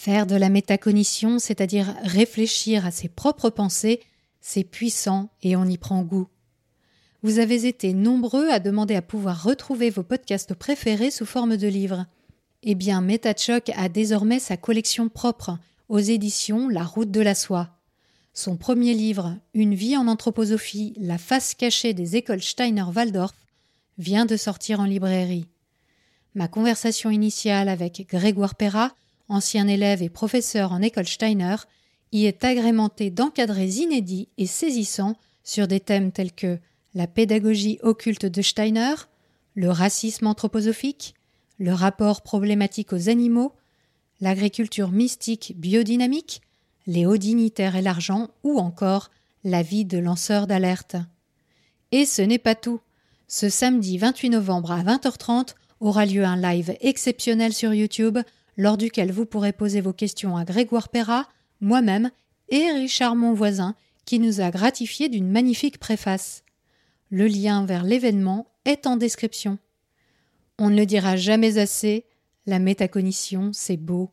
Faire de la métacognition, c'est-à-dire réfléchir à ses propres pensées, c'est puissant et on y prend goût. Vous avez été nombreux à demander à pouvoir retrouver vos podcasts préférés sous forme de livres. Eh bien, MetaChoc a désormais sa collection propre, aux éditions La Route de la Soie. Son premier livre, Une vie en anthroposophie, la face cachée des écoles Steiner-Waldorf, vient de sortir en librairie. Ma conversation initiale avec Grégoire Perra, ancien élève et professeur en école Steiner, y est agrémentée d'encadrés inédits et saisissants sur des thèmes tels que la pédagogie occulte de Steiner, le racisme anthroposophique, le rapport problématique aux animaux, l'agriculture mystique biodynamique, les hauts dignitaires et l'argent, ou encore la vie de lanceur d'alerte. Et ce n'est pas tout. Ce samedi 28 novembre à 20h30 aura lieu un live exceptionnel sur YouTube, lors duquel vous pourrez poser vos questions à Grégoire Perra, moi-même et Richard Monvoisin, qui nous a gratifié d'une magnifique préface. Le lien vers l'événement est en description. On ne le dira jamais assez, la métacognition, c'est beau.